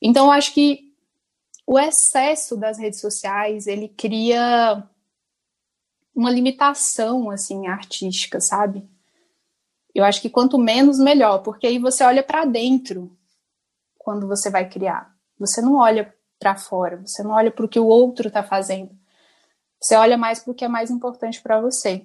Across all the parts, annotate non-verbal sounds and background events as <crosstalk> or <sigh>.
Então, eu acho que o excesso das redes sociais, ele cria uma limitação, assim, artística, sabe? Eu acho que quanto menos, melhor, porque aí você olha para dentro quando você vai criar. Você não olha para fora, você não olha para o que o outro está fazendo. Você olha mais para o que é mais importante para você.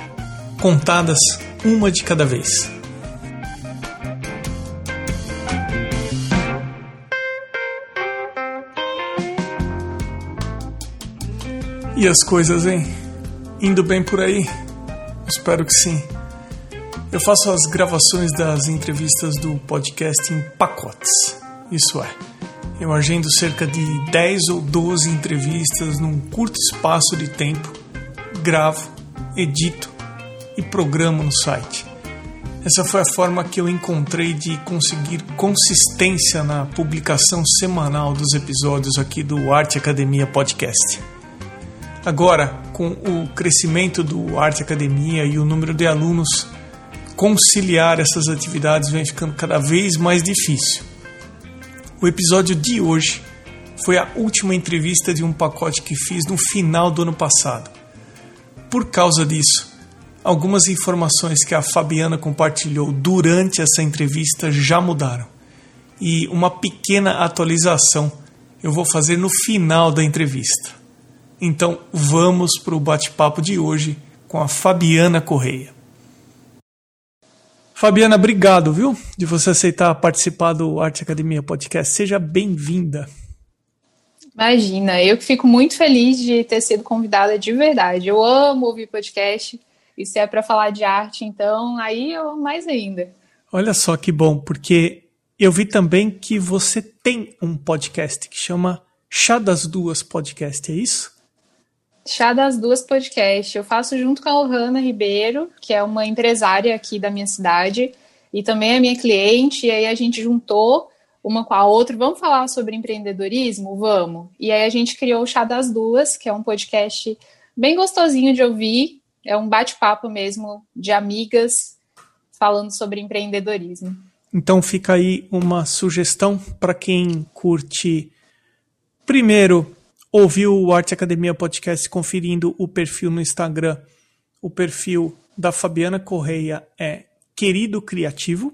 contadas uma de cada vez. E as coisas, hein? Indo bem por aí? Espero que sim. Eu faço as gravações das entrevistas do podcast em pacotes. Isso é, eu agendo cerca de 10 ou 12 entrevistas num curto espaço de tempo, gravo, edito e programo no site. Essa foi a forma que eu encontrei de conseguir consistência na publicação semanal dos episódios aqui do Arte Academia Podcast. Agora, com o crescimento do Arte Academia e o número de alunos, conciliar essas atividades vem ficando cada vez mais difícil. O episódio de hoje foi a última entrevista de um pacote que fiz no final do ano passado. Por causa disso, algumas informações que a Fabiana compartilhou durante essa entrevista já mudaram. E uma pequena atualização eu vou fazer no final da entrevista. Então vamos para o bate-papo de hoje com a Fabiana Correia. Fabiana, obrigado, viu, de você aceitar participar do Arte Academia Podcast. Seja bem-vinda. Imagina, eu que fico muito feliz de ter sido convidada de verdade. Eu amo ouvir podcast e se é para falar de arte, então aí eu mais ainda. Olha só que bom, porque eu vi também que você tem um podcast que chama Chá das Duas Podcast, é isso? Chá das Duas Podcast. Eu faço junto com a Ohana Ribeiro, que é uma empresária aqui da minha cidade, e também é minha cliente, e aí a gente juntou uma com a outra. Vamos falar sobre empreendedorismo? Vamos. E aí a gente criou o Chá das Duas, que é um podcast bem gostosinho de ouvir. É um bate-papo mesmo de amigas falando sobre empreendedorismo. Então fica aí uma sugestão para quem curte primeiro ouviu o Arte Academia Podcast conferindo o perfil no Instagram. O perfil da Fabiana Correia é Querido Criativo.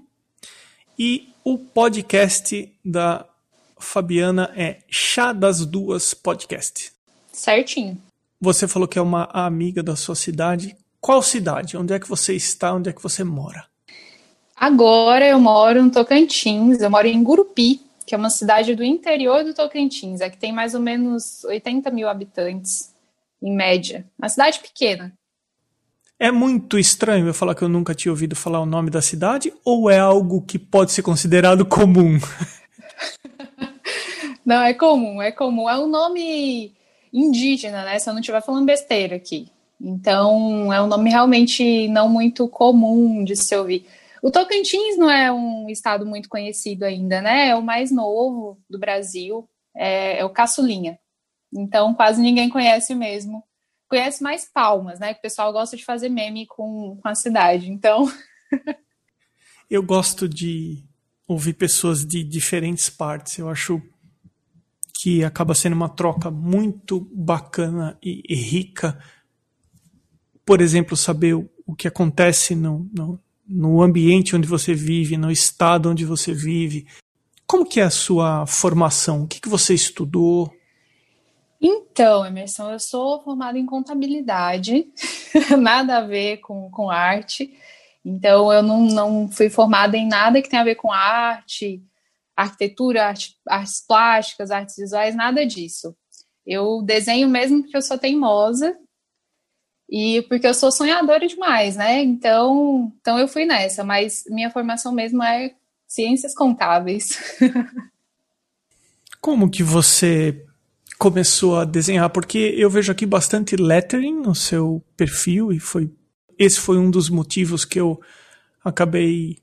E o podcast da Fabiana é Chá das Duas Podcast. Certinho. Você falou que é uma amiga da sua cidade. Qual cidade? Onde é que você está? Onde é que você mora? Agora eu moro no Tocantins, eu moro em Gurupi, que é uma cidade do interior do Tocantins, é que tem mais ou menos 80 mil habitantes, em média. Uma cidade pequena. É muito estranho eu falar que eu nunca tinha ouvido falar o nome da cidade, ou é algo que pode ser considerado comum? <laughs> não, é comum, é comum. É um nome indígena, né? Se eu não estiver falando besteira aqui. Então, é um nome realmente não muito comum de se ouvir. O Tocantins não é um estado muito conhecido ainda, né? É o mais novo do Brasil, é, é o caçulinha. Então, quase ninguém conhece mesmo. Conhece mais Palmas, né? Que o pessoal gosta de fazer meme com, com a cidade. Então. <laughs> Eu gosto de ouvir pessoas de diferentes partes. Eu acho que acaba sendo uma troca muito bacana e, e rica. Por exemplo, saber o, o que acontece no, no, no ambiente onde você vive, no estado onde você vive. Como que é a sua formação? O que, que você estudou? Então, Emerson, eu sou formada em contabilidade, <laughs> nada a ver com, com arte. Então, eu não, não fui formada em nada que tenha a ver com arte, arquitetura, arte, artes plásticas, artes visuais, nada disso. Eu desenho mesmo porque eu sou teimosa e porque eu sou sonhadora demais, né? Então, então eu fui nessa, mas minha formação mesmo é ciências contábeis. <laughs> Como que você começou a desenhar? Porque eu vejo aqui bastante lettering no seu perfil e foi esse foi um dos motivos que eu acabei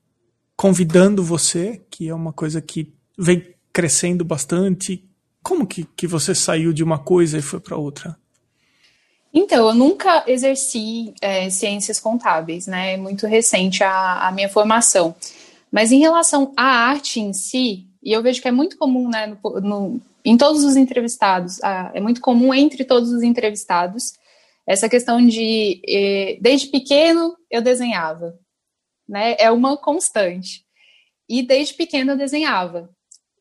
convidando você, que é uma coisa que vem crescendo bastante. Como que, que você saiu de uma coisa e foi para outra? Então, eu nunca exerci é, ciências contábeis, né? É muito recente a, a, minha formação. Mas em relação à arte em si, e eu vejo que é muito comum, né, no, no, em todos os entrevistados, é muito comum entre todos os entrevistados, essa questão de, eh, desde pequeno, eu desenhava, né? É uma constante. E desde pequena eu desenhava.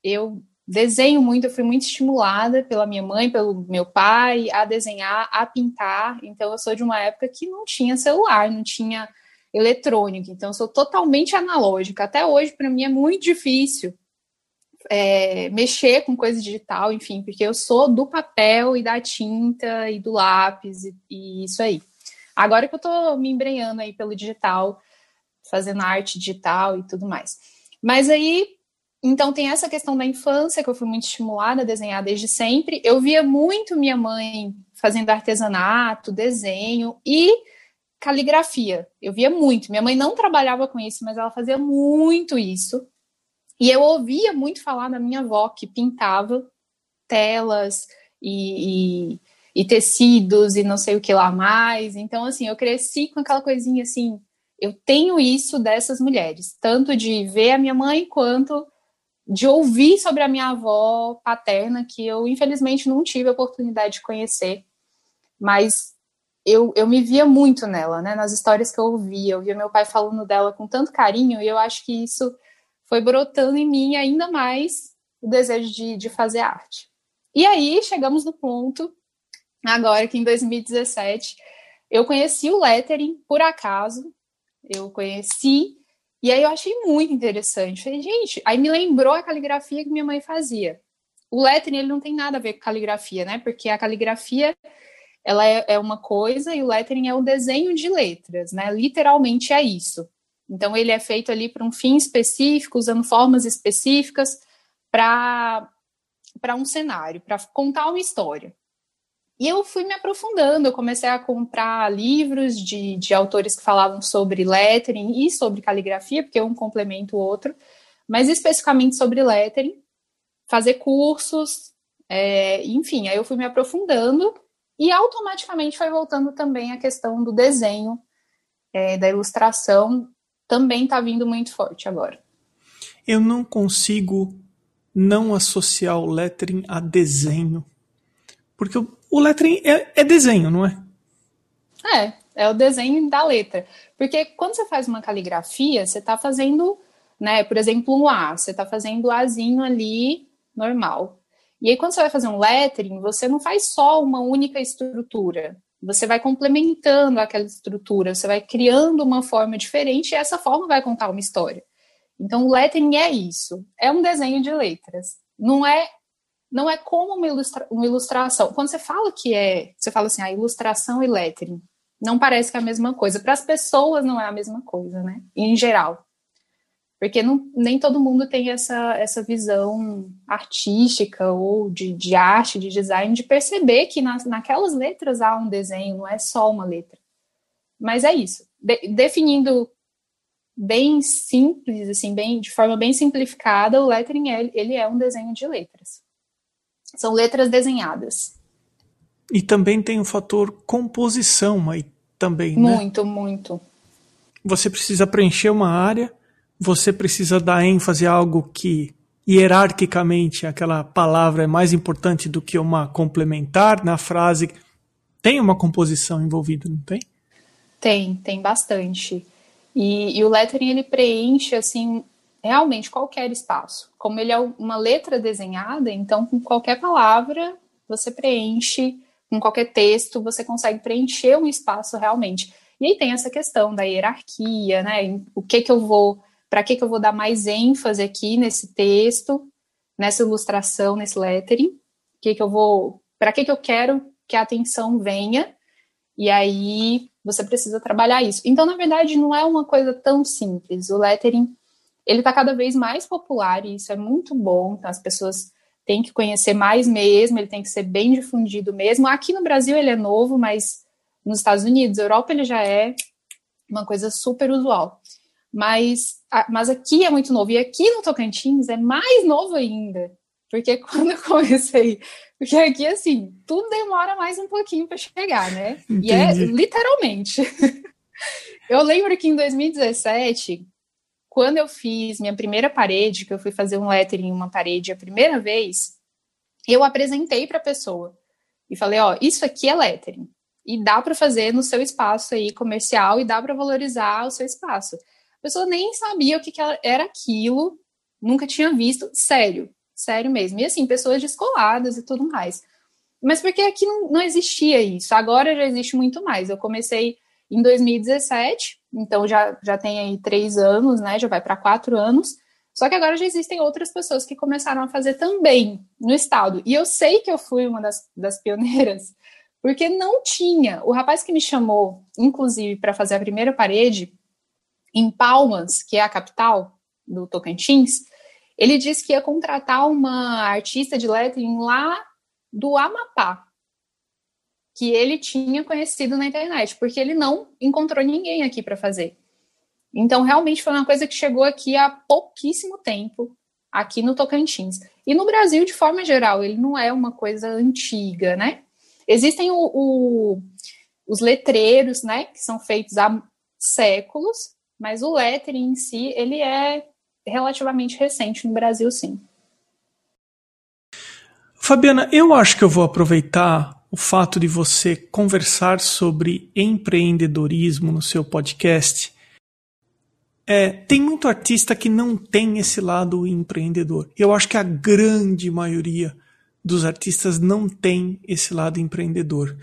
Eu desenho muito, eu fui muito estimulada pela minha mãe, pelo meu pai, a desenhar, a pintar. Então, eu sou de uma época que não tinha celular, não tinha eletrônico. Então, eu sou totalmente analógica. Até hoje, para mim, é muito difícil é, mexer com coisa digital, enfim, porque eu sou do papel e da tinta e do lápis e, e isso aí. Agora que eu estou me embrenhando aí pelo digital, fazendo arte digital e tudo mais. Mas aí, então tem essa questão da infância, que eu fui muito estimulada a desenhar desde sempre. Eu via muito minha mãe fazendo artesanato, desenho e caligrafia. Eu via muito. Minha mãe não trabalhava com isso, mas ela fazia muito isso. E eu ouvia muito falar da minha avó, que pintava telas e, e, e tecidos e não sei o que lá mais. Então, assim, eu cresci com aquela coisinha assim, eu tenho isso dessas mulheres, tanto de ver a minha mãe quanto de ouvir sobre a minha avó paterna, que eu infelizmente não tive a oportunidade de conhecer, mas eu, eu me via muito nela, né? Nas histórias que eu ouvia, eu via meu pai falando dela com tanto carinho, e eu acho que isso foi brotando em mim ainda mais o desejo de, de fazer arte. E aí chegamos no ponto, agora que em 2017, eu conheci o lettering por acaso, eu conheci, e aí eu achei muito interessante. Falei, gente, aí me lembrou a caligrafia que minha mãe fazia. O lettering ele não tem nada a ver com caligrafia, né? Porque a caligrafia ela é, é uma coisa e o lettering é o desenho de letras, né? Literalmente é isso. Então ele é feito ali para um fim específico, usando formas específicas para para um cenário, para contar uma história. E eu fui me aprofundando, eu comecei a comprar livros de, de autores que falavam sobre lettering e sobre caligrafia, porque um complementa o outro, mas especificamente sobre lettering, fazer cursos, é, enfim, aí eu fui me aprofundando e automaticamente foi voltando também a questão do desenho, é, da ilustração, também está vindo muito forte agora. Eu não consigo não associar o lettering a desenho. Porque o, o lettering é, é desenho, não é? É, é o desenho da letra. Porque quando você faz uma caligrafia, você está fazendo, né, por exemplo, um A, você está fazendo o Azinho ali normal. E aí, quando você vai fazer um lettering, você não faz só uma única estrutura. Você vai complementando aquela estrutura, você vai criando uma forma diferente e essa forma vai contar uma história. Então, o lettering é isso. É um desenho de letras. Não é não é como uma, ilustra uma ilustração. Quando você fala que é, você fala assim, a ah, ilustração e lettering, não parece que é a mesma coisa. Para as pessoas não é a mesma coisa, né? Em geral. Porque não, nem todo mundo tem essa, essa visão artística ou de, de arte, de design, de perceber que nas, naquelas letras há um desenho, não é só uma letra. Mas é isso. De, definindo bem simples, assim, bem, de forma bem simplificada, o lettering ele, ele é um desenho de letras. São letras desenhadas. E também tem o fator composição aí também, né? Muito, muito. Você precisa preencher uma área, você precisa dar ênfase a algo que hierarquicamente aquela palavra é mais importante do que uma complementar na frase. Tem uma composição envolvida, não tem? Tem, tem bastante. E, e o lettering ele preenche assim realmente qualquer espaço. Como ele é uma letra desenhada, então com qualquer palavra você preenche, com qualquer texto você consegue preencher um espaço realmente. E aí tem essa questão da hierarquia, né? O que que eu vou, para que que eu vou dar mais ênfase aqui nesse texto, nessa ilustração, nesse lettering? O que que eu vou para que, que eu quero que a atenção venha, e aí você precisa trabalhar isso. Então, na verdade, não é uma coisa tão simples. O lettering, ele está cada vez mais popular, e isso é muito bom, então as pessoas têm que conhecer mais mesmo, ele tem que ser bem difundido mesmo. Aqui no Brasil ele é novo, mas nos Estados Unidos, Europa, ele já é uma coisa super usual. Mas, mas aqui é muito novo. E aqui no Tocantins é mais novo ainda. Porque <laughs> quando eu comecei. Porque aqui, assim, tudo demora mais um pouquinho para chegar, né? Entendi. E é literalmente. <laughs> eu lembro que em 2017, quando eu fiz minha primeira parede, que eu fui fazer um lettering em uma parede a primeira vez, eu apresentei para a pessoa e falei: Ó, isso aqui é lettering. E dá para fazer no seu espaço aí comercial e dá para valorizar o seu espaço pessoa nem sabia o que, que era aquilo, nunca tinha visto, sério, sério mesmo. E assim, pessoas descoladas e tudo mais. Mas porque aqui não, não existia isso, agora já existe muito mais. Eu comecei em 2017, então já, já tem aí três anos, né? Já vai para quatro anos. Só que agora já existem outras pessoas que começaram a fazer também no estado. E eu sei que eu fui uma das, das pioneiras, porque não tinha. O rapaz que me chamou, inclusive, para fazer a primeira parede, em Palmas, que é a capital do Tocantins, ele disse que ia contratar uma artista de lettering lá do Amapá, que ele tinha conhecido na internet, porque ele não encontrou ninguém aqui para fazer. Então, realmente foi uma coisa que chegou aqui há pouquíssimo tempo, aqui no Tocantins. E no Brasil, de forma geral, ele não é uma coisa antiga, né? Existem o, o, os letreiros, né, que são feitos há séculos, mas o lettering em si, ele é relativamente recente no Brasil, sim. Fabiana, eu acho que eu vou aproveitar o fato de você conversar sobre empreendedorismo no seu podcast. É, tem muito artista que não tem esse lado empreendedor. Eu acho que a grande maioria dos artistas não tem esse lado empreendedor.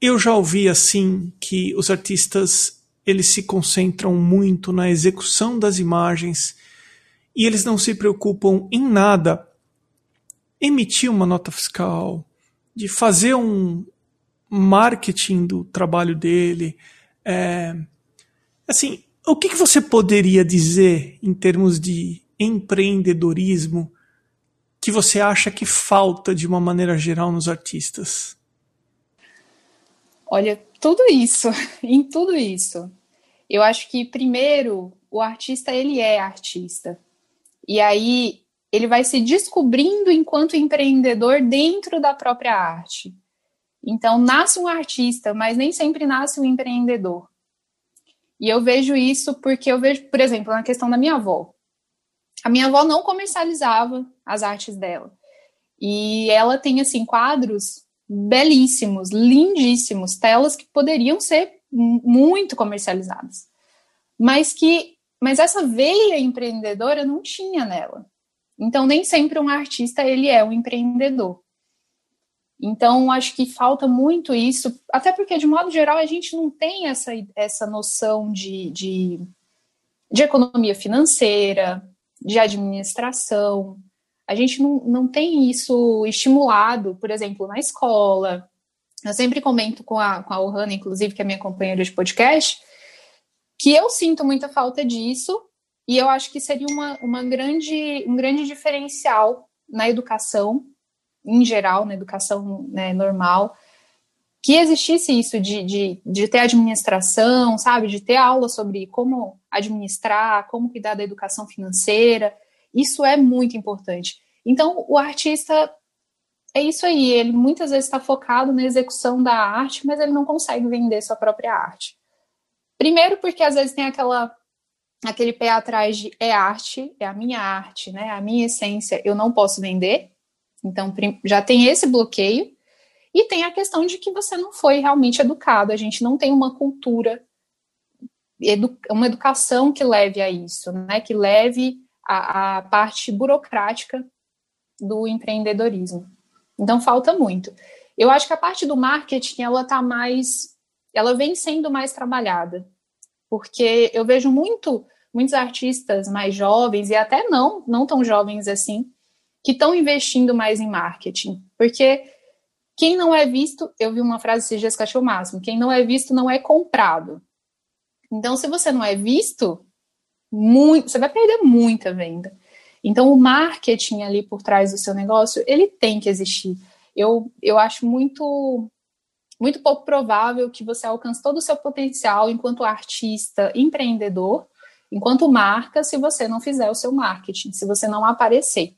Eu já ouvi assim que os artistas eles se concentram muito na execução das imagens e eles não se preocupam em nada emitir uma nota fiscal, de fazer um marketing do trabalho dele. É, assim, o que, que você poderia dizer em termos de empreendedorismo que você acha que falta de uma maneira geral nos artistas? Olha, tudo isso, <laughs> em tudo isso. Eu acho que primeiro o artista ele é artista. E aí ele vai se descobrindo enquanto empreendedor dentro da própria arte. Então nasce um artista, mas nem sempre nasce um empreendedor. E eu vejo isso porque eu vejo, por exemplo, na questão da minha avó. A minha avó não comercializava as artes dela. E ela tem assim quadros belíssimos, lindíssimos, telas que poderiam ser muito comercializadas. Mas que mas essa veia empreendedora não tinha nela. Então nem sempre um artista ele é um empreendedor. Então acho que falta muito isso, até porque de modo geral a gente não tem essa, essa noção de, de, de economia financeira, de administração. A gente não, não tem isso estimulado, por exemplo, na escola, eu sempre comento com a, com a Ohana, inclusive, que é minha companheira de podcast, que eu sinto muita falta disso e eu acho que seria uma, uma grande, um grande diferencial na educação, em geral, na educação né, normal, que existisse isso de, de, de ter administração, sabe, de ter aula sobre como administrar, como cuidar da educação financeira, isso é muito importante. Então, o artista é isso aí, ele muitas vezes está focado na execução da arte, mas ele não consegue vender sua própria arte. Primeiro porque às vezes tem aquela aquele pé atrás de é arte, é a minha arte, né? A minha essência, eu não posso vender. Então já tem esse bloqueio. E tem a questão de que você não foi realmente educado, a gente não tem uma cultura, uma educação que leve a isso, né? Que leve a, a parte burocrática do empreendedorismo. Então falta muito. Eu acho que a parte do marketing ela tá mais, ela vem sendo mais trabalhada, porque eu vejo muito muitos artistas mais jovens e até não não tão jovens assim que estão investindo mais em marketing, porque Quem não é visto, eu vi uma frase esses dias que máximo: quem não é visto não é comprado. Então, se você não é visto, muito, você vai perder muita venda. Então, o marketing ali por trás do seu negócio, ele tem que existir. Eu, eu acho muito muito pouco provável que você alcance todo o seu potencial enquanto artista, empreendedor, enquanto marca, se você não fizer o seu marketing, se você não aparecer,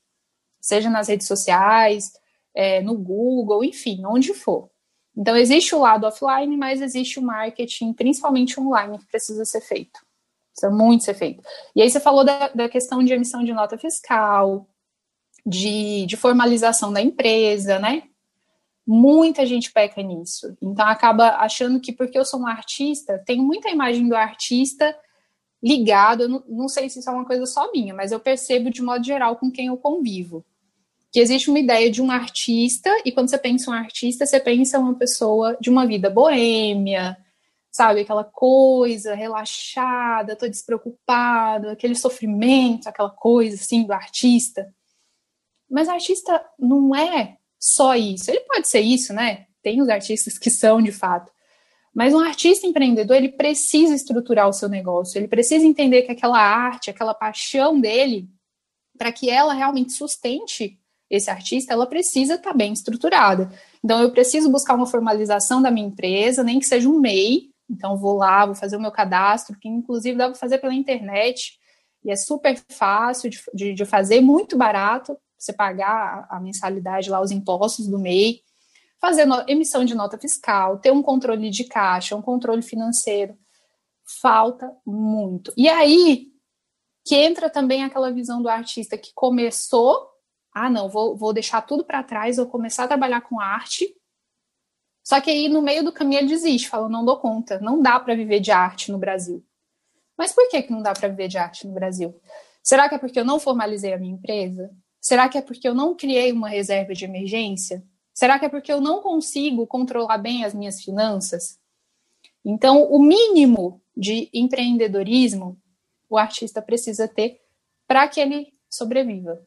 seja nas redes sociais, é, no Google, enfim, onde for. Então, existe o lado offline, mas existe o marketing, principalmente online, que precisa ser feito. Precisa muito ser feito. E aí você falou da, da questão de emissão de nota fiscal, de, de formalização da empresa, né? Muita gente peca nisso. Então acaba achando que porque eu sou um artista, tem muita imagem do artista ligado. Eu não, não sei se isso é uma coisa só minha, mas eu percebo de modo geral com quem eu convivo. Que existe uma ideia de um artista, e quando você pensa um artista, você pensa uma pessoa de uma vida boêmia, sabe? Aquela coisa relaxada, tô despreocupado, aquele sofrimento, aquela coisa assim do artista. Mas artista não é só isso. Ele pode ser isso, né? Tem os artistas que são de fato. Mas um artista empreendedor, ele precisa estruturar o seu negócio, ele precisa entender que aquela arte, aquela paixão dele, para que ela realmente sustente esse artista, ela precisa estar tá bem estruturada. Então, eu preciso buscar uma formalização da minha empresa, nem que seja um MEI. Então, vou lá, vou fazer o meu cadastro, que inclusive dá para fazer pela internet, e é super fácil de, de, de fazer, muito barato você pagar a mensalidade lá, os impostos do MEI, fazer emissão de nota fiscal, ter um controle de caixa, um controle financeiro. Falta muito. E aí que entra também aquela visão do artista que começou, ah, não, vou, vou deixar tudo para trás, vou começar a trabalhar com arte. Só que aí no meio do caminho ele desiste, fala, não dou conta, não dá para viver de arte no Brasil. Mas por que, que não dá para viver de arte no Brasil? Será que é porque eu não formalizei a minha empresa? Será que é porque eu não criei uma reserva de emergência? Será que é porque eu não consigo controlar bem as minhas finanças? Então, o mínimo de empreendedorismo o artista precisa ter para que ele sobreviva.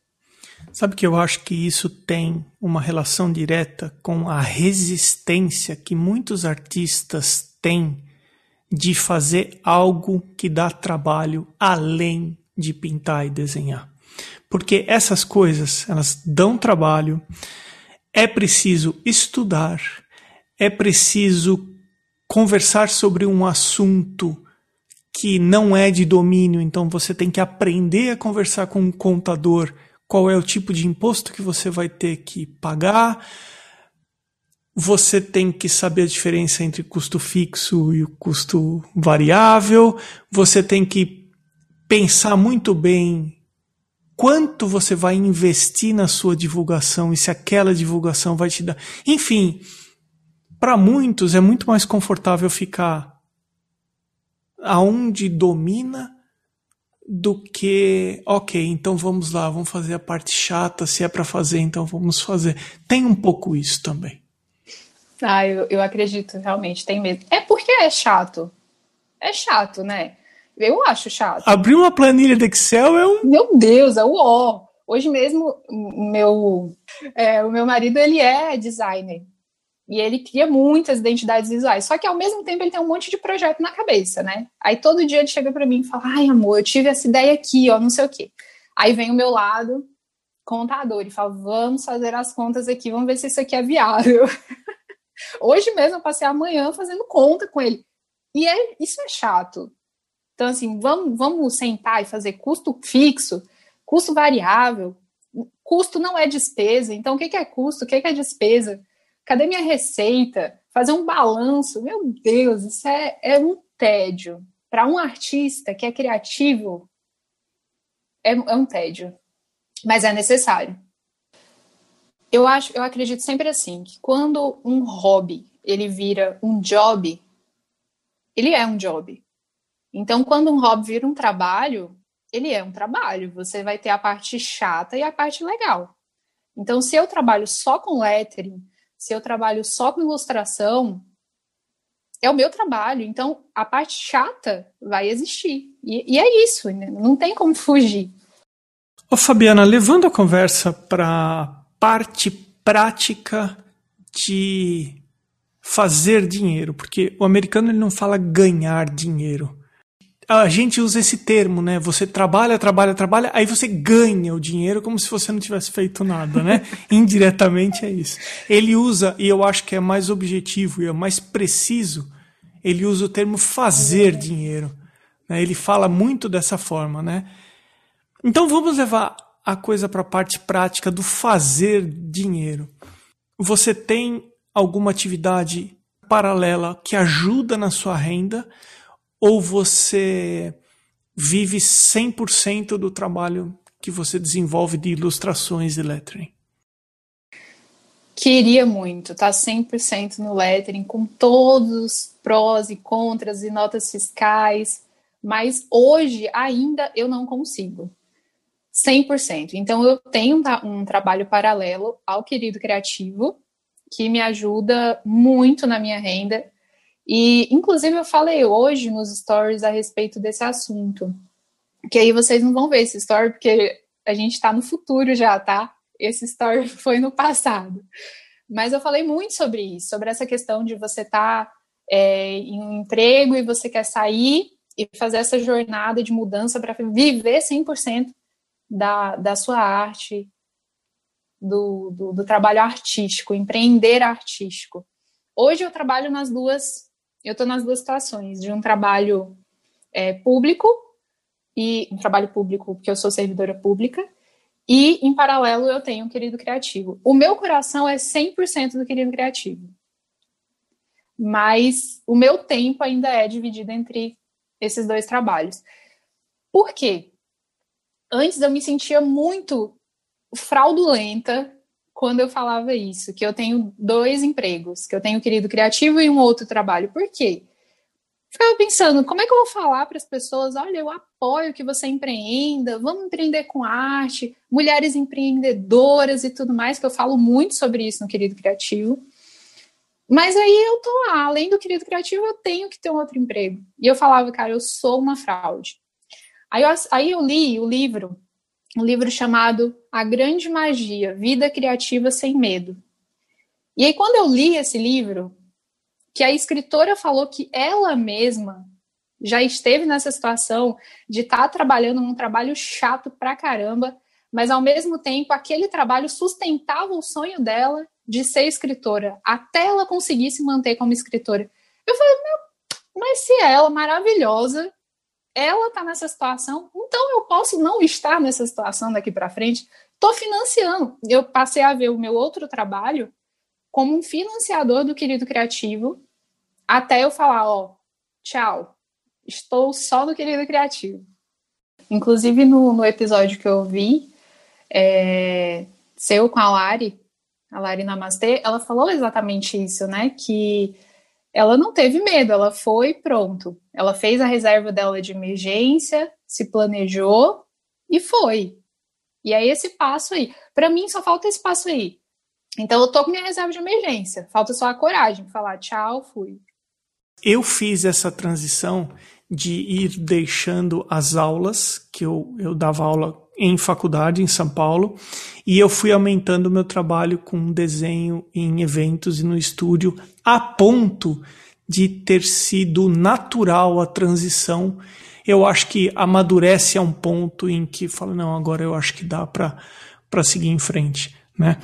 Sabe que eu acho que isso tem uma relação direta com a resistência que muitos artistas têm de fazer algo que dá trabalho além de pintar e desenhar porque essas coisas elas dão trabalho, é preciso estudar, é preciso conversar sobre um assunto que não é de domínio, então você tem que aprender a conversar com um contador qual é o tipo de imposto que você vai ter que pagar. Você tem que saber a diferença entre custo fixo e o custo variável. Você tem que pensar muito bem quanto você vai investir na sua divulgação e se aquela divulgação vai te dar. Enfim, para muitos é muito mais confortável ficar aonde domina do que, ok, então vamos lá, vamos fazer a parte chata, se é para fazer, então vamos fazer. Tem um pouco isso também. Ah, eu, eu acredito, realmente, tem mesmo. É porque é chato. É chato, né? Eu acho chato. Abrir uma planilha de Excel é um. Meu Deus, é o ó. Hoje mesmo, meu, é, o meu marido ele é designer e ele cria muitas identidades visuais. Só que ao mesmo tempo ele tem um monte de projeto na cabeça, né? Aí todo dia ele chega para mim e fala: "Ai, amor, eu tive essa ideia aqui, ó, não sei o quê". Aí vem o meu lado contador e fala: "Vamos fazer as contas aqui, vamos ver se isso aqui é viável". <laughs> Hoje mesmo eu passei a manhã fazendo conta com ele. E é, isso é chato. Então, assim, vamos, vamos sentar e fazer custo fixo, custo variável. Custo não é despesa. Então, o que é custo? O que é despesa? Cadê minha receita? Fazer um balanço. Meu Deus, isso é, é um tédio. Para um artista que é criativo, é, é um tédio. Mas é necessário. Eu acho, eu acredito sempre assim, que quando um hobby ele vira um job, ele é um job. Então, quando um hobby vira um trabalho, ele é um trabalho. Você vai ter a parte chata e a parte legal. Então, se eu trabalho só com lettering, se eu trabalho só com ilustração, é o meu trabalho. Então, a parte chata vai existir. E, e é isso, né? não tem como fugir. Ô, Fabiana, levando a conversa para parte prática de fazer dinheiro, porque o americano ele não fala ganhar dinheiro. A gente usa esse termo, né? Você trabalha, trabalha, trabalha, aí você ganha o dinheiro como se você não tivesse feito nada, né? <laughs> Indiretamente é isso. Ele usa, e eu acho que é mais objetivo e é mais preciso, ele usa o termo fazer dinheiro. Né? Ele fala muito dessa forma, né? Então vamos levar a coisa para a parte prática do fazer dinheiro. Você tem alguma atividade paralela que ajuda na sua renda ou você vive 100% do trabalho que você desenvolve de ilustrações e lettering? Queria muito tá 100% no lettering, com todos os prós e contras e notas fiscais, mas hoje ainda eu não consigo. 100%. Então, eu tenho um trabalho paralelo ao Querido Criativo, que me ajuda muito na minha renda. E, inclusive, eu falei hoje nos stories a respeito desse assunto. Que aí vocês não vão ver esse story, porque a gente está no futuro já, tá? Esse story <laughs> foi no passado. Mas eu falei muito sobre isso, sobre essa questão de você estar tá, é, em um emprego e você quer sair e fazer essa jornada de mudança para viver 100% da, da sua arte, do, do, do, trabalho artístico, empreender artístico. Hoje eu trabalho nas duas, eu estou nas duas situações, de um trabalho é, público, e um trabalho público, porque eu sou servidora pública, e em paralelo eu tenho um querido criativo. O meu coração é 100% do querido criativo. Mas o meu tempo ainda é dividido entre esses dois trabalhos. Por quê? antes eu me sentia muito fraudulenta quando eu falava isso, que eu tenho dois empregos, que eu tenho um querido criativo e um outro trabalho. Por quê? Ficava pensando, como é que eu vou falar para as pessoas, olha, eu apoio que você empreenda, vamos empreender com arte, mulheres empreendedoras e tudo mais, que eu falo muito sobre isso no Querido Criativo. Mas aí eu tô lá, além do Querido Criativo, eu tenho que ter um outro emprego. E eu falava, cara, eu sou uma fraude. Aí eu, aí eu li o livro, um livro chamado A Grande Magia, Vida Criativa Sem Medo. E aí, quando eu li esse livro, que a escritora falou que ela mesma já esteve nessa situação de estar tá trabalhando num trabalho chato pra caramba, mas ao mesmo tempo aquele trabalho sustentava o sonho dela de ser escritora, até ela conseguir se manter como escritora. Eu falei, meu, mas se ela, maravilhosa, ela está nessa situação, então eu posso não estar nessa situação daqui para frente. Estou financiando. Eu passei a ver o meu outro trabalho como um financiador do Querido Criativo, até eu falar, ó, tchau, estou só no Querido Criativo. Inclusive no, no episódio que eu vi, é, seu com a Lari, a Lari Namastê, ela falou exatamente isso, né? Que ela não teve medo, ela foi pronto. Ela fez a reserva dela de emergência, se planejou e foi. E aí esse passo aí, para mim só falta esse passo aí. Então eu tô com minha reserva de emergência, falta só a coragem, falar tchau, fui. Eu fiz essa transição de ir deixando as aulas, que eu, eu dava aula em faculdade em São Paulo, e eu fui aumentando meu trabalho com desenho em eventos e no estúdio, a ponto de ter sido natural a transição. Eu acho que amadurece a um ponto em que fala, não, agora eu acho que dá para seguir em frente, né?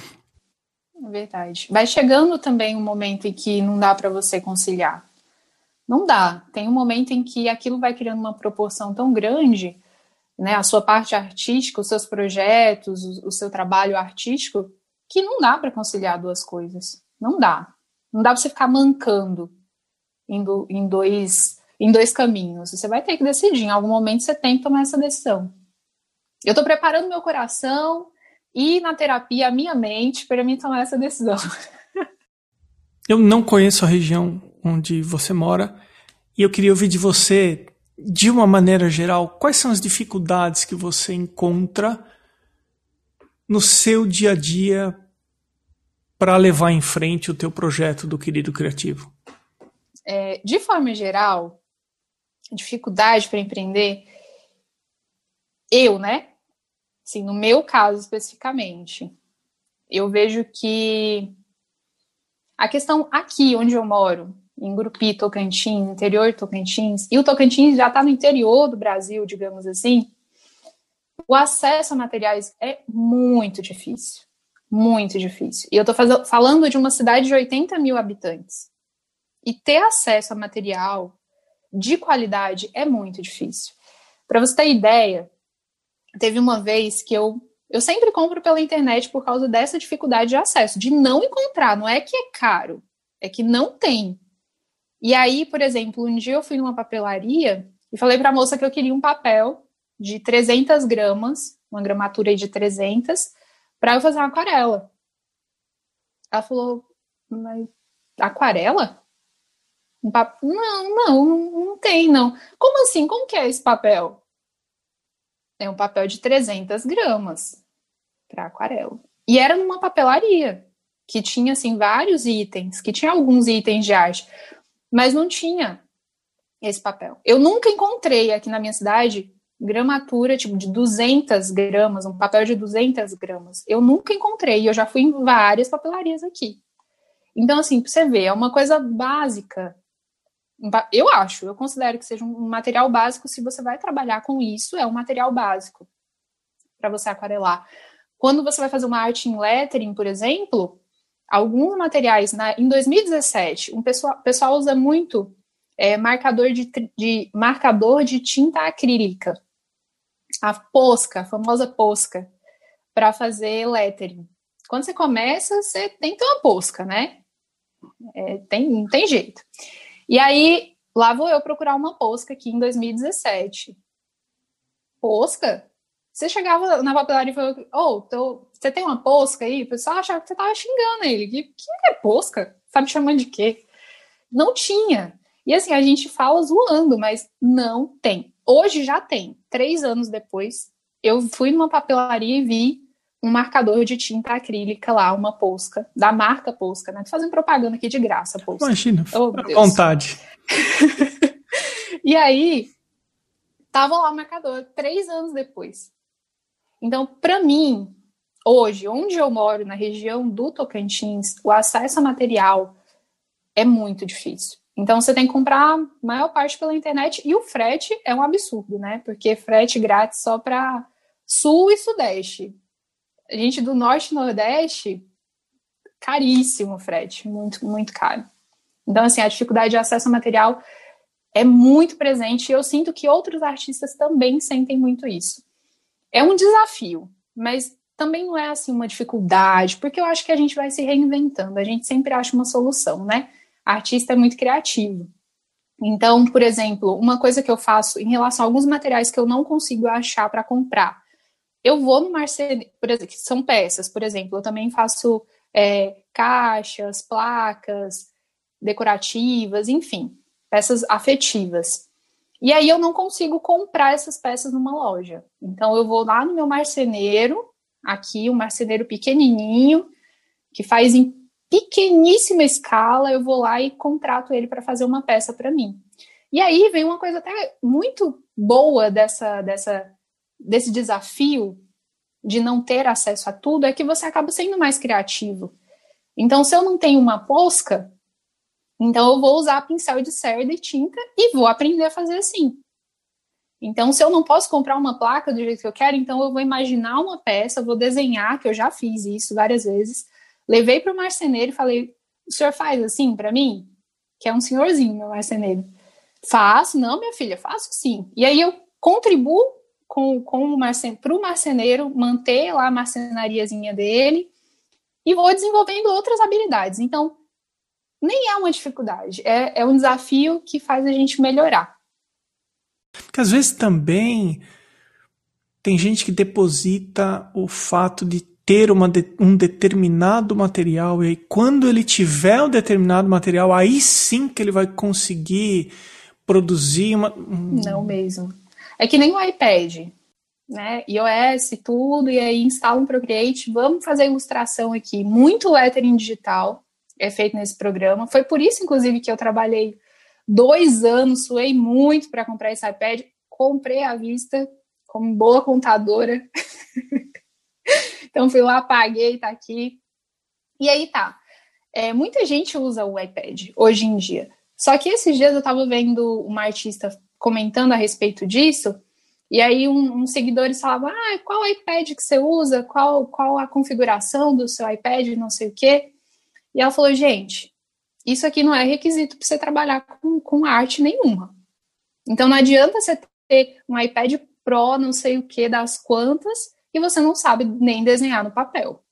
Verdade. Vai chegando também um momento em que não dá para você conciliar. Não dá. Tem um momento em que aquilo vai criando uma proporção tão grande, né, a sua parte artística, os seus projetos, o, o seu trabalho artístico, que não dá para conciliar duas coisas. Não dá. Não dá para você ficar mancando em, do, em, dois, em dois caminhos. Você vai ter que decidir. Em algum momento você tem que tomar essa decisão. Eu estou preparando meu coração e na terapia a minha mente para mim tomar essa decisão. <laughs> Eu não conheço a região onde você mora e eu queria ouvir de você, de uma maneira geral, quais são as dificuldades que você encontra no seu dia a dia para levar em frente o teu projeto do Querido Criativo? É, de forma geral, dificuldade para empreender, eu, né? Assim, no meu caso especificamente, eu vejo que A questão aqui onde eu moro, em Grupi, Tocantins, interior Tocantins, e o Tocantins já está no interior do Brasil, digamos assim, o acesso a materiais é muito difícil. Muito difícil. E eu estou falando de uma cidade de 80 mil habitantes. E ter acesso a material de qualidade é muito difícil. Para você ter ideia, teve uma vez que eu eu sempre compro pela internet por causa dessa dificuldade de acesso, de não encontrar. Não é que é caro, é que não tem. E aí, por exemplo, um dia eu fui numa papelaria e falei para a moça que eu queria um papel de 300 gramas, uma gramatura de 300, para eu fazer uma aquarela. Ela falou, mas aquarela? Um pap... Não, não, não tem, não. Como assim? Como que é esse papel? É um papel de 300 gramas para aquarela. E era numa papelaria, que tinha, assim, vários itens, que tinha alguns itens de arte, mas não tinha esse papel. Eu nunca encontrei aqui na minha cidade gramatura, tipo, de 200 gramas, um papel de 200 gramas. Eu nunca encontrei, eu já fui em várias papelarias aqui. Então, assim, pra você ver, é uma coisa básica. Eu acho, eu considero que seja um material básico, se você vai trabalhar com isso, é um material básico para você aquarelar. Quando você vai fazer uma arte em lettering, por exemplo, alguns materiais, na, em 2017, um pessoal, pessoal usa muito é, marcador, de, de, marcador de tinta acrílica a posca, a famosa posca, para fazer lettering. Quando você começa, você tem que ter uma posca, né? É, tem, não tem jeito. E aí, lá vou eu procurar uma posca aqui em 2017. Posca? Você chegava na papelaria e falou, ô, oh, você tem uma posca aí? O pessoal achava que você tava xingando ele. Que, que é posca? Tá me chamando de quê? Não tinha. E assim, a gente fala zoando, mas não tem. Hoje já tem. Três anos depois, eu fui numa papelaria e vi um marcador de tinta acrílica lá, uma Posca, da marca Posca, né? Tô fazendo propaganda aqui de graça, Posca. Imagina, oh, à vontade. <laughs> e aí, tava lá o marcador, três anos depois. Então, para mim, hoje, onde eu moro, na região do Tocantins, o acesso a material é muito difícil. Então você tem que comprar a maior parte pela internet e o frete é um absurdo, né? Porque frete grátis só para sul e sudeste. A gente do norte e nordeste, caríssimo o frete, muito, muito caro. Então, assim, a dificuldade de acesso ao material é muito presente e eu sinto que outros artistas também sentem muito isso. É um desafio, mas também não é assim uma dificuldade, porque eu acho que a gente vai se reinventando, a gente sempre acha uma solução, né? artista é muito criativo. Então, por exemplo, uma coisa que eu faço em relação a alguns materiais que eu não consigo achar para comprar, eu vou no marceneiro, que são peças, por exemplo, eu também faço é, caixas, placas decorativas, enfim, peças afetivas. E aí eu não consigo comprar essas peças numa loja. Então eu vou lá no meu marceneiro, aqui um marceneiro pequenininho, que faz em pequeníssima escala, eu vou lá e contrato ele para fazer uma peça para mim. E aí vem uma coisa até muito boa dessa, dessa, desse desafio de não ter acesso a tudo, é que você acaba sendo mais criativo. Então, se eu não tenho uma posca, então eu vou usar pincel de cerda e tinta e vou aprender a fazer assim. Então, se eu não posso comprar uma placa do jeito que eu quero, então eu vou imaginar uma peça, vou desenhar, que eu já fiz isso várias vezes, Levei para o marceneiro e falei: o senhor faz assim para mim? Que é um senhorzinho, meu marceneiro. Faço, não, minha filha, faço sim. E aí eu contribuo com, com o marcen para o marceneiro manter lá a marcenariazinha dele e vou desenvolvendo outras habilidades. Então, nem é uma dificuldade, é, é um desafio que faz a gente melhorar. Porque às vezes também tem gente que deposita o fato de ter uma de, um determinado material, e aí quando ele tiver um determinado material, aí sim que ele vai conseguir produzir uma. Não mesmo. É que nem o iPad, né? iOS, tudo, e aí instala um Procreate, vamos fazer a ilustração aqui. Muito lettering digital é feito nesse programa. Foi por isso, inclusive, que eu trabalhei dois anos, suei muito para comprar esse iPad. Comprei à vista, como boa contadora. <laughs> Então fui lá, paguei, tá aqui. E aí tá. é, muita gente usa o iPad hoje em dia. Só que esses dias eu estava vendo uma artista comentando a respeito disso, e aí um, uns seguidores falavam, ah, qual iPad que você usa? Qual, qual a configuração do seu iPad, não sei o quê. E ela falou, gente, isso aqui não é requisito para você trabalhar com, com arte nenhuma. Então não adianta você ter um iPad Pro, não sei o que, das quantas, e você não sabe nem desenhar no papel.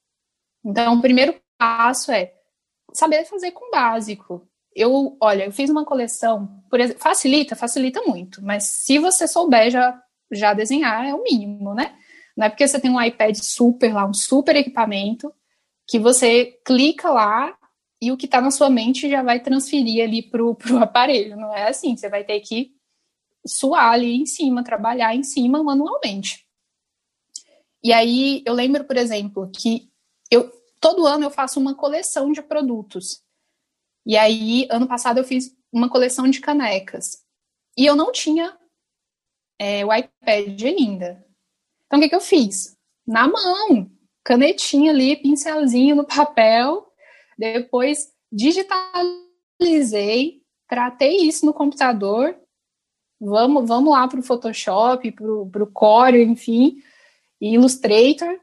Então, o primeiro passo é saber fazer com básico. Eu, olha, eu fiz uma coleção, por exemplo, facilita, facilita muito, mas se você souber já, já desenhar, é o mínimo, né? Não é porque você tem um iPad super lá, um super equipamento, que você clica lá e o que está na sua mente já vai transferir ali para o <laughs> aparelho. Não é assim, você vai ter que suar ali em cima, trabalhar em cima manualmente. E aí eu lembro, por exemplo, que eu todo ano eu faço uma coleção de produtos. E aí, ano passado, eu fiz uma coleção de canecas. E eu não tinha é, o iPad ainda. Então, o que, que eu fiz? Na mão, canetinha ali, pincelzinho no papel. Depois, digitalizei, tratei isso no computador. Vamos, vamos lá para o Photoshop, para o Core, enfim, Illustrator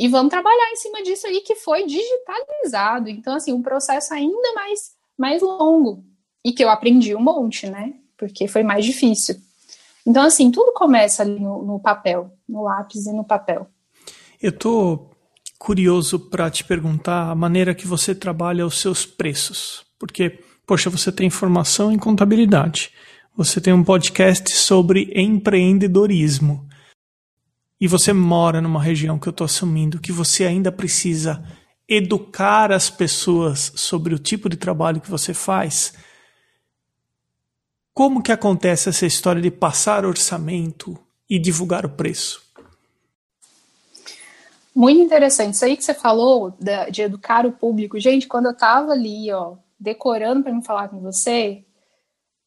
e vamos trabalhar em cima disso aí que foi digitalizado. Então, assim, um processo ainda mais, mais longo e que eu aprendi um monte, né? Porque foi mais difícil. Então, assim, tudo começa ali no, no papel, no lápis e no papel. Eu tô curioso para te perguntar a maneira que você trabalha os seus preços, porque, poxa, você tem formação em contabilidade, você tem um podcast sobre empreendedorismo. E você mora numa região que eu estou assumindo que você ainda precisa educar as pessoas sobre o tipo de trabalho que você faz, como que acontece essa história de passar orçamento e divulgar o preço? Muito interessante. Isso aí que você falou de educar o público. Gente, quando eu estava ali, ó, decorando para me falar com você,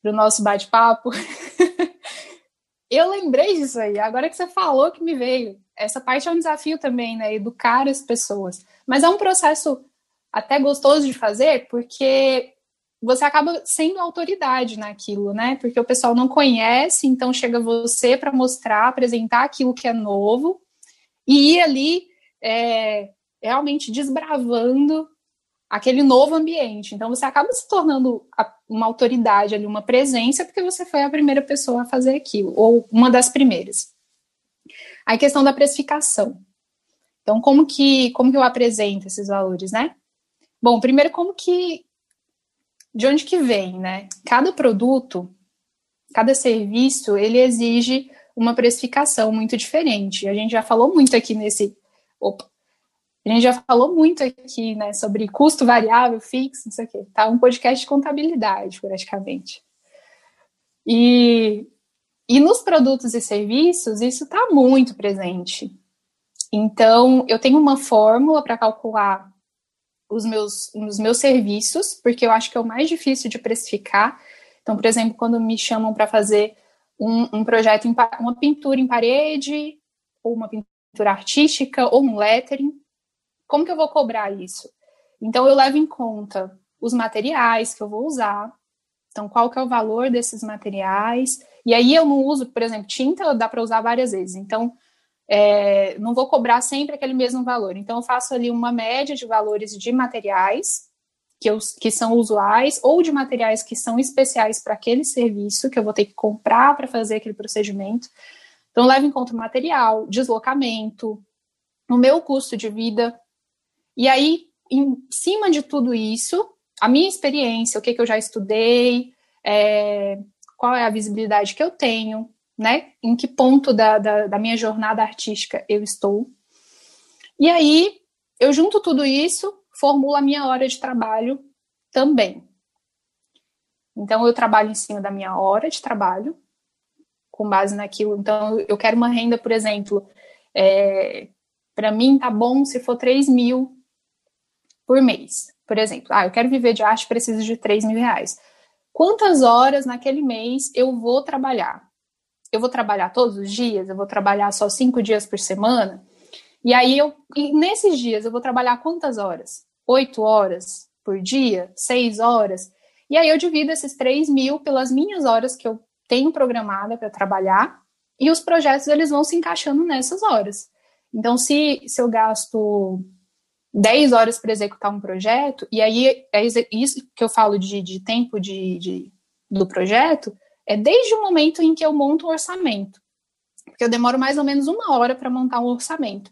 para o nosso bate-papo, <laughs> Eu lembrei disso aí, agora que você falou que me veio. Essa parte é um desafio também, né? Educar as pessoas. Mas é um processo até gostoso de fazer, porque você acaba sendo autoridade naquilo, né? Porque o pessoal não conhece, então chega você para mostrar, apresentar aquilo que é novo e ir ali é, realmente desbravando aquele novo ambiente. Então você acaba se tornando uma autoridade ali, uma presença, porque você foi a primeira pessoa a fazer aquilo, ou uma das primeiras. A questão da precificação. Então, como que, como que eu apresento esses valores, né? Bom, primeiro, como que. De onde que vem, né? Cada produto, cada serviço, ele exige uma precificação muito diferente. A gente já falou muito aqui nesse. Opa, a gente já falou muito aqui, né, sobre custo variável, fixo, não sei o quê. Tá um podcast de contabilidade, praticamente. E, e nos produtos e serviços, isso está muito presente. Então, eu tenho uma fórmula para calcular os meus, os meus serviços, porque eu acho que é o mais difícil de precificar. Então, por exemplo, quando me chamam para fazer um, um projeto, em, uma pintura em parede, ou uma pintura artística, ou um lettering, como que eu vou cobrar isso? Então, eu levo em conta os materiais que eu vou usar, então, qual que é o valor desses materiais? E aí eu não uso, por exemplo, tinta dá para usar várias vezes. Então, é, não vou cobrar sempre aquele mesmo valor. Então, eu faço ali uma média de valores de materiais que, eu, que são usuais ou de materiais que são especiais para aquele serviço que eu vou ter que comprar para fazer aquele procedimento. Então, levo em conta material, deslocamento, o meu custo de vida, e aí, em cima de tudo isso, a minha experiência, o que, que eu já estudei, é, qual é a visibilidade que eu tenho, né? Em que ponto da, da, da minha jornada artística eu estou. E aí, eu junto tudo isso, formulo a minha hora de trabalho também. Então, eu trabalho em cima da minha hora de trabalho, com base naquilo. Então, eu quero uma renda, por exemplo, é, para mim tá bom se for 3 mil por mês. Por exemplo, ah, eu quero viver de arte, preciso de 3 mil reais. Quantas horas naquele mês eu vou trabalhar? Eu vou trabalhar todos os dias? Eu vou trabalhar só cinco dias por semana? E aí eu, e nesses dias eu vou trabalhar quantas horas? Oito horas? por dia, seis horas. E aí eu divido esses 3 mil pelas minhas horas que eu tenho programada para trabalhar e os projetos eles vão se encaixando nessas horas. Então, se, se eu gasto 10 horas para executar um projeto, e aí é isso que eu falo de, de tempo de, de, do projeto, é desde o momento em que eu monto o orçamento. Porque eu demoro mais ou menos uma hora para montar um orçamento.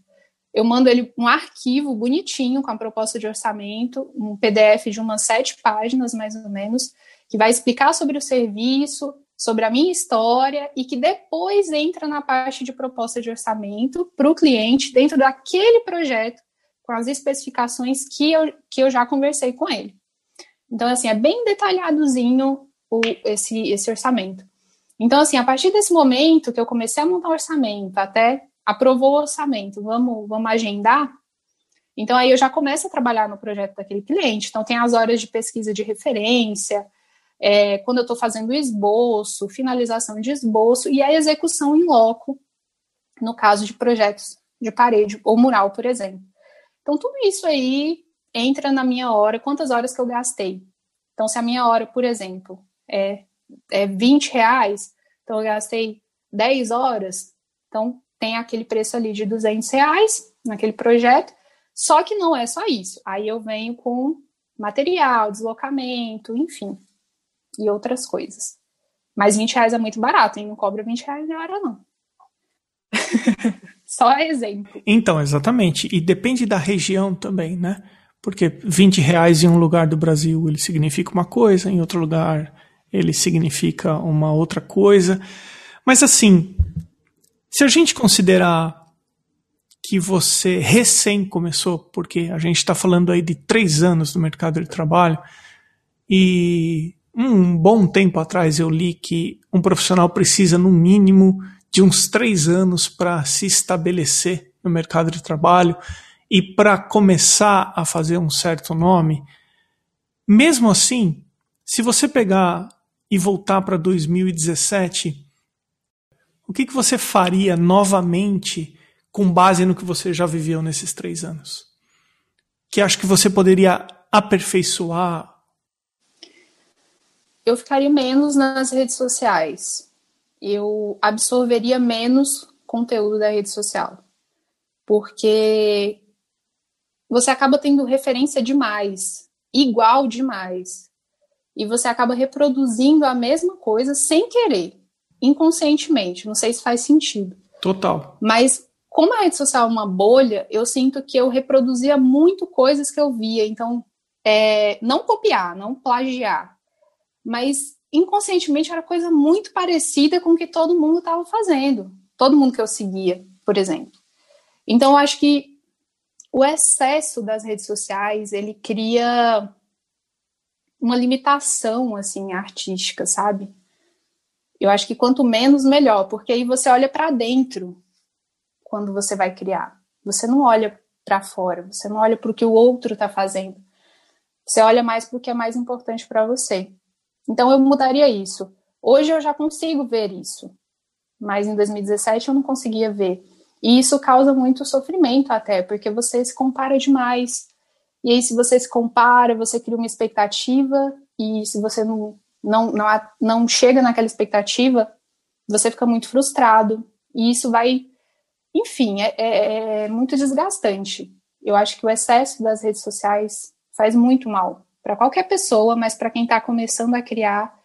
Eu mando ele um arquivo bonitinho com a proposta de orçamento, um PDF de umas sete páginas, mais ou menos, que vai explicar sobre o serviço, sobre a minha história e que depois entra na parte de proposta de orçamento para o cliente dentro daquele projeto com as especificações que eu, que eu já conversei com ele. Então, assim, é bem detalhadozinho o, esse, esse orçamento. Então, assim, a partir desse momento que eu comecei a montar o orçamento, até aprovou o orçamento, vamos, vamos agendar? Então, aí eu já começo a trabalhar no projeto daquele cliente. Então, tem as horas de pesquisa de referência, é, quando eu estou fazendo esboço, finalização de esboço e a execução em loco, no caso de projetos de parede ou mural, por exemplo. Então, tudo isso aí entra na minha hora, quantas horas que eu gastei. Então, se a minha hora, por exemplo, é, é 20 reais, então eu gastei 10 horas, então tem aquele preço ali de 200 reais naquele projeto, só que não é só isso. Aí eu venho com material, deslocamento, enfim, e outras coisas. Mas 20 reais é muito barato, hein? Não cobra 20 reais de hora, não. <laughs> Só exemplo. Então, exatamente. E depende da região também, né? Porque 20 reais em um lugar do Brasil ele significa uma coisa, em outro lugar ele significa uma outra coisa. Mas assim, se a gente considerar que você recém começou, porque a gente está falando aí de três anos no mercado de trabalho, e um bom tempo atrás eu li que um profissional precisa, no mínimo, de uns três anos para se estabelecer no mercado de trabalho e para começar a fazer um certo nome. Mesmo assim, se você pegar e voltar para 2017, o que, que você faria novamente com base no que você já viveu nesses três anos? Que acho que você poderia aperfeiçoar eu ficaria menos nas redes sociais. Eu absorveria menos conteúdo da rede social. Porque você acaba tendo referência demais, igual demais. E você acaba reproduzindo a mesma coisa sem querer, inconscientemente. Não sei se faz sentido. Total. Mas como a rede social é uma bolha, eu sinto que eu reproduzia muito coisas que eu via. Então, é, não copiar, não plagiar, mas inconscientemente era coisa muito parecida com o que todo mundo estava fazendo, todo mundo que eu seguia, por exemplo. Então, eu acho que o excesso das redes sociais ele cria uma limitação assim artística, sabe? Eu acho que quanto menos melhor, porque aí você olha para dentro quando você vai criar. Você não olha para fora, você não olha para o que o outro está fazendo. Você olha mais para o que é mais importante para você. Então eu mudaria isso. Hoje eu já consigo ver isso, mas em 2017 eu não conseguia ver. E isso causa muito sofrimento até, porque você se compara demais. E aí, se você se compara, você cria uma expectativa, e se você não, não, não, não chega naquela expectativa, você fica muito frustrado. E isso vai. Enfim, é, é, é muito desgastante. Eu acho que o excesso das redes sociais faz muito mal para qualquer pessoa, mas para quem está começando a criar,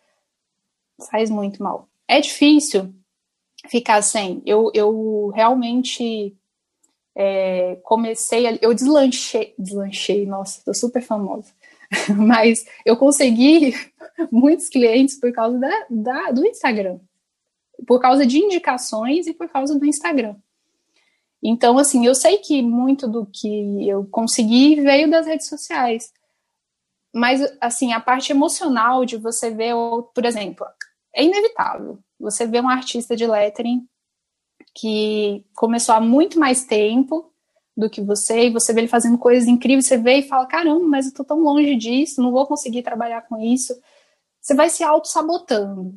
faz muito mal. É difícil ficar sem. Eu, eu realmente é, comecei, eu deslanchei, deslanchei, nossa, tô super famosa, <laughs> mas eu consegui <laughs> muitos clientes por causa da, da, do Instagram, por causa de indicações e por causa do Instagram. Então, assim, eu sei que muito do que eu consegui veio das redes sociais. Mas, assim, a parte emocional de você ver, por exemplo, é inevitável. Você vê um artista de lettering que começou há muito mais tempo do que você, e você vê ele fazendo coisas incríveis, você vê e fala, caramba, mas eu tô tão longe disso, não vou conseguir trabalhar com isso. Você vai se auto-sabotando.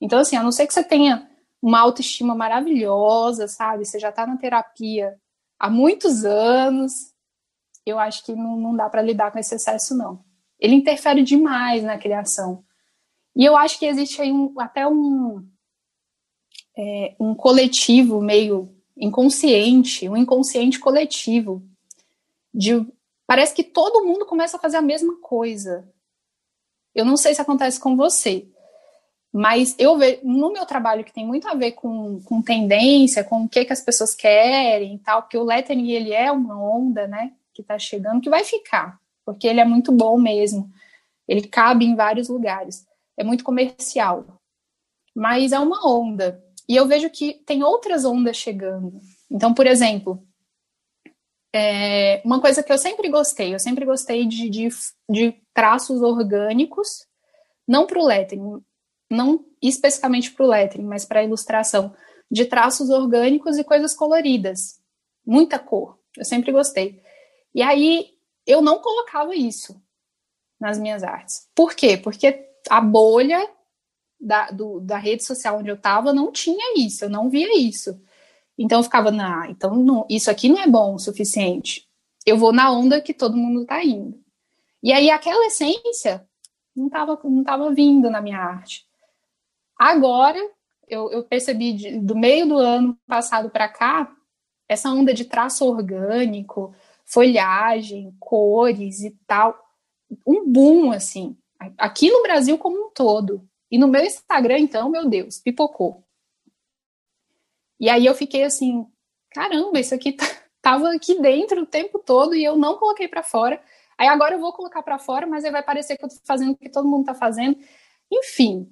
Então, assim, a não ser que você tenha uma autoestima maravilhosa, sabe? Você já tá na terapia há muitos anos, eu acho que não, não dá para lidar com esse excesso, não. Ele interfere demais na criação. E eu acho que existe aí um, até um, é, um coletivo meio inconsciente, um inconsciente coletivo. De, parece que todo mundo começa a fazer a mesma coisa. Eu não sei se acontece com você, mas eu vejo no meu trabalho que tem muito a ver com, com tendência, com o que, que as pessoas querem e tal, porque o lettering ele é uma onda, né, que está chegando, que vai ficar, porque ele é muito bom mesmo. Ele cabe em vários lugares. É muito comercial. Mas é uma onda. E eu vejo que tem outras ondas chegando. Então, por exemplo, é uma coisa que eu sempre gostei, eu sempre gostei de, de, de traços orgânicos, não para o lettering, não especificamente para o lettering, mas para a ilustração, de traços orgânicos e coisas coloridas. Muita cor. Eu sempre gostei. E aí eu não colocava isso nas minhas artes. Por quê? Porque a bolha da, do, da rede social onde eu estava não tinha isso, eu não via isso. Então eu ficava, na, então não, isso aqui não é bom o suficiente. Eu vou na onda que todo mundo está indo. E aí aquela essência não estava não tava vindo na minha arte. Agora, eu, eu percebi de, do meio do ano passado para cá, essa onda de traço orgânico, folhagem, cores e tal, um boom, assim, aqui no Brasil como um todo. E no meu Instagram, então, meu Deus, pipocou. E aí eu fiquei assim, caramba, isso aqui tá, tava aqui dentro o tempo todo e eu não coloquei para fora. Aí agora eu vou colocar para fora, mas aí vai parecer que eu tô fazendo o que todo mundo tá fazendo. Enfim,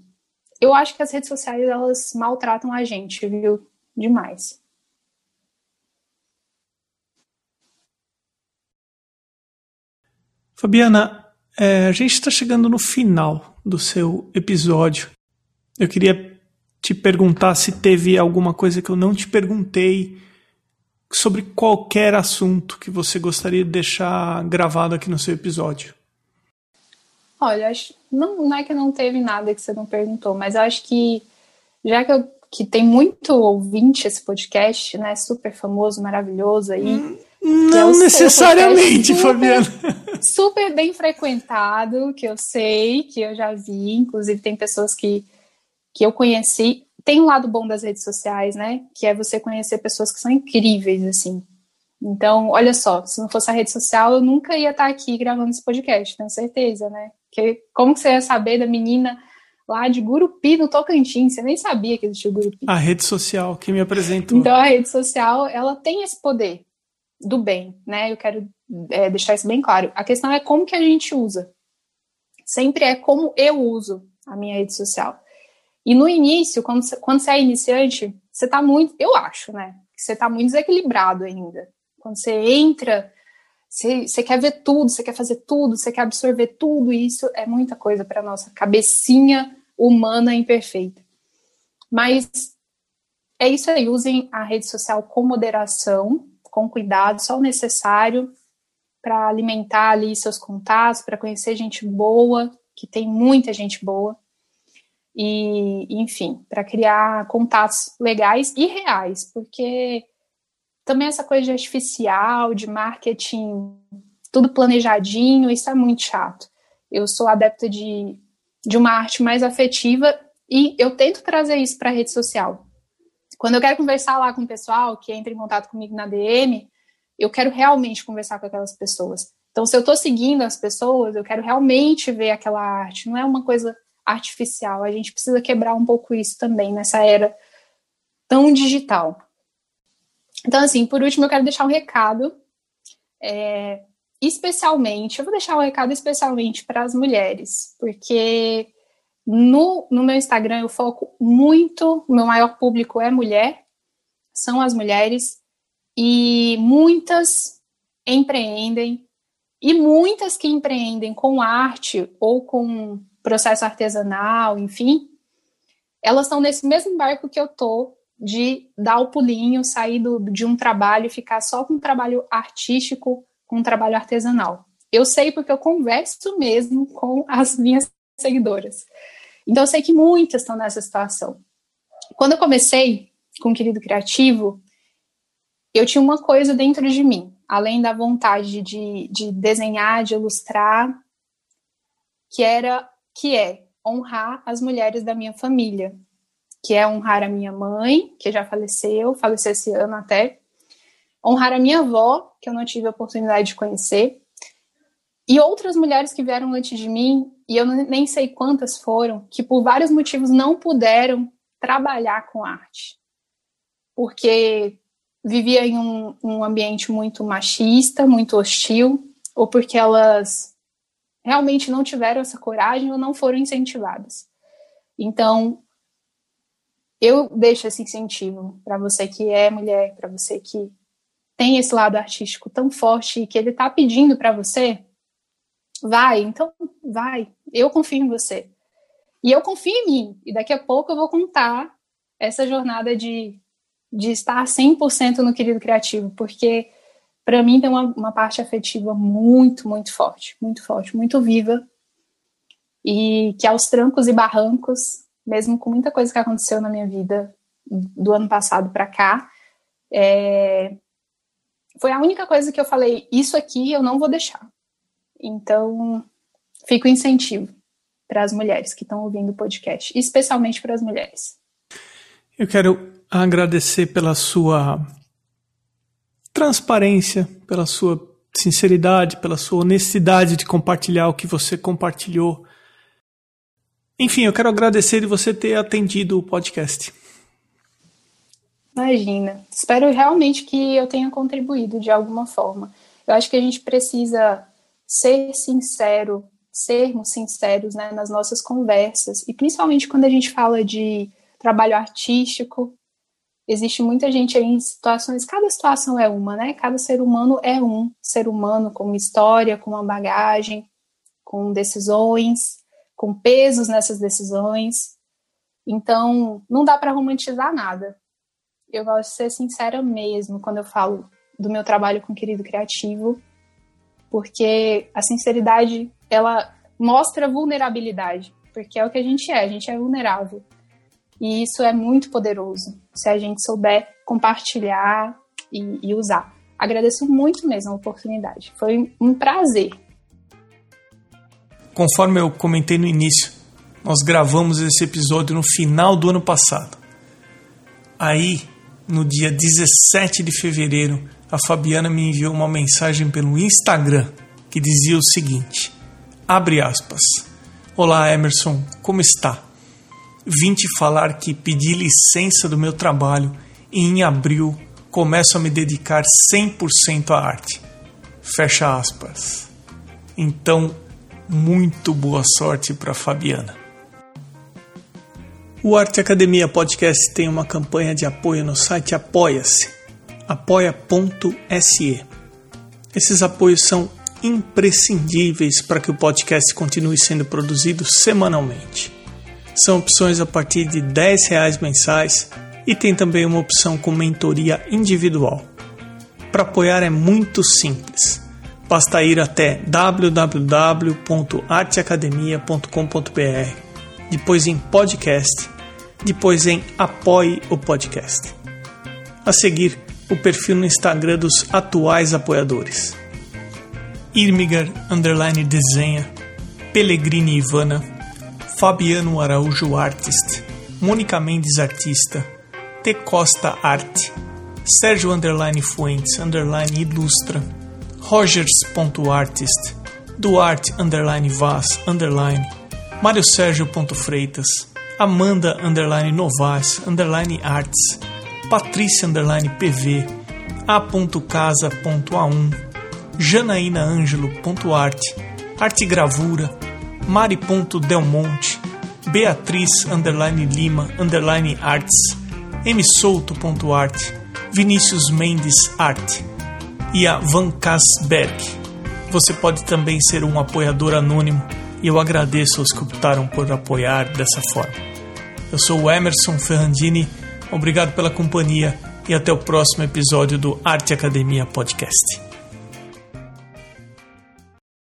eu acho que as redes sociais elas maltratam a gente, viu? Demais. Fabiana, é, a gente está chegando no final do seu episódio. Eu queria te perguntar se teve alguma coisa que eu não te perguntei sobre qualquer assunto que você gostaria de deixar gravado aqui no seu episódio. Olha, acho, não, não é que não teve nada que você não perguntou, mas eu acho que já que, eu, que tem muito ouvinte esse podcast, né? Super famoso, maravilhoso aí. Hum, não é necessariamente, super, Fabiana. Super bem frequentado, que eu sei, que eu já vi, inclusive tem pessoas que, que eu conheci. Tem um lado bom das redes sociais, né? Que é você conhecer pessoas que são incríveis, assim. Então, olha só, se não fosse a rede social, eu nunca ia estar aqui gravando esse podcast, tenho certeza, né? Que, como que você ia saber da menina lá de Gurupi, no Tocantins? Você nem sabia que existia o Gurupi. A rede social que me apresentou. Então, a rede social, ela tem esse poder do bem, né? Eu quero é, deixar isso bem claro. A questão é como que a gente usa. Sempre é como eu uso a minha rede social. E no início, quando você, quando você é iniciante, você está muito, eu acho, né? Você está muito desequilibrado ainda. Quando você entra, você, você quer ver tudo, você quer fazer tudo, você quer absorver tudo, e isso é muita coisa para nossa cabecinha humana imperfeita. Mas é isso aí, usem a rede social com moderação, com cuidado, só o necessário para alimentar ali seus contatos, para conhecer gente boa, que tem muita gente boa, e enfim, para criar contatos legais e reais, porque também essa coisa de artificial, de marketing, tudo planejadinho, isso é muito chato. Eu sou adepta de, de uma arte mais afetiva e eu tento trazer isso para a rede social. Quando eu quero conversar lá com o pessoal que entra em contato comigo na DM, eu quero realmente conversar com aquelas pessoas. Então, se eu estou seguindo as pessoas, eu quero realmente ver aquela arte, não é uma coisa artificial. A gente precisa quebrar um pouco isso também nessa era tão digital. Então, assim, por último, eu quero deixar um recado, é, especialmente, eu vou deixar um recado especialmente para as mulheres, porque no, no meu Instagram eu foco muito, meu maior público é mulher, são as mulheres, e muitas empreendem, e muitas que empreendem com arte ou com processo artesanal, enfim, elas estão nesse mesmo barco que eu tô de dar o pulinho, sair do, de um trabalho e ficar só com um trabalho artístico, com um trabalho artesanal. Eu sei porque eu converso mesmo com as minhas <laughs> seguidoras. Então eu sei que muitas estão nessa situação. Quando eu comecei com o Querido Criativo, eu tinha uma coisa dentro de mim, além da vontade de, de desenhar, de ilustrar, que era que é honrar as mulheres da minha família, que é honrar a minha mãe, que já faleceu, faleceu esse ano até, honrar a minha avó, que eu não tive a oportunidade de conhecer, e outras mulheres que vieram antes de mim, e eu nem sei quantas foram, que por vários motivos não puderam trabalhar com arte. Porque vivia em um, um ambiente muito machista, muito hostil, ou porque elas realmente não tiveram essa coragem ou não foram incentivadas. Então, eu deixo esse incentivo para você que é mulher, para você que tem esse lado artístico tão forte e que ele está pedindo para você, vai, então vai. Eu confio em você. E eu confio em mim. E daqui a pouco eu vou contar essa jornada de, de estar 100% no querido criativo, porque para mim tem uma, uma parte afetiva muito, muito forte, muito forte, muito viva. E que aos trancos e barrancos, mesmo com muita coisa que aconteceu na minha vida do ano passado para cá, é, foi a única coisa que eu falei: isso aqui eu não vou deixar. Então, fica o incentivo para as mulheres que estão ouvindo o podcast, especialmente para as mulheres. Eu quero agradecer pela sua transparência, pela sua sinceridade, pela sua honestidade de compartilhar o que você compartilhou. Enfim, eu quero agradecer de você ter atendido o podcast. Imagina. Espero realmente que eu tenha contribuído de alguma forma. Eu acho que a gente precisa ser sincero, sermos sinceros né, nas nossas conversas, e principalmente quando a gente fala de trabalho artístico, existe muita gente aí em situações, cada situação é uma, né? Cada ser humano é um ser humano com uma história, com uma bagagem, com decisões, com pesos nessas decisões. Então, não dá para romantizar nada. Eu gosto de ser sincera mesmo quando eu falo do meu trabalho com o querido criativo, porque a sinceridade, ela mostra vulnerabilidade, porque é o que a gente é, a gente é vulnerável. E isso é muito poderoso se a gente souber compartilhar e, e usar. Agradeço muito mesmo a oportunidade. Foi um prazer. Conforme eu comentei no início, nós gravamos esse episódio no final do ano passado. Aí, no dia 17 de fevereiro, a Fabiana me enviou uma mensagem pelo Instagram que dizia o seguinte: abre aspas. Olá, Emerson, como está? vim te falar que pedi licença do meu trabalho e em abril começo a me dedicar 100% à arte. Fecha aspas. Então, muito boa sorte para Fabiana. O Arte Academia Podcast tem uma campanha de apoio no site Apoia-se, apoia.se. Esses apoios são imprescindíveis para que o podcast continue sendo produzido semanalmente. São opções a partir de R$ 10 mensais e tem também uma opção com mentoria individual. Para apoiar é muito simples. Basta ir até www.arteacademia.com.br, depois em podcast, depois em apoie o podcast. A seguir, o perfil no Instagram dos atuais apoiadores. Irmigar Underline Desenha, Pellegrini Ivana, Fabiano Araújo Artist, Mônica Mendes Artista, T Costa Arte, Sérgio Underline Fuentes Underline Ilustra, Rogers.artist, Duarte Underline Vaz Underline, Mário Sérgio Freitas, Amanda Underline Novas Underline Arts, Patrícia Underline PV, A.casa.a1, Janaína Ângelo.arte, Arte Gravura, mari.delmonte, beatriz underline lima underline arts, msouto.art, Vinícius Mendes Arte e a Van Kasberg. Você pode também ser um apoiador anônimo e eu agradeço aos que optaram por apoiar dessa forma. Eu sou o Emerson Ferrandini, obrigado pela companhia e até o próximo episódio do Arte Academia Podcast.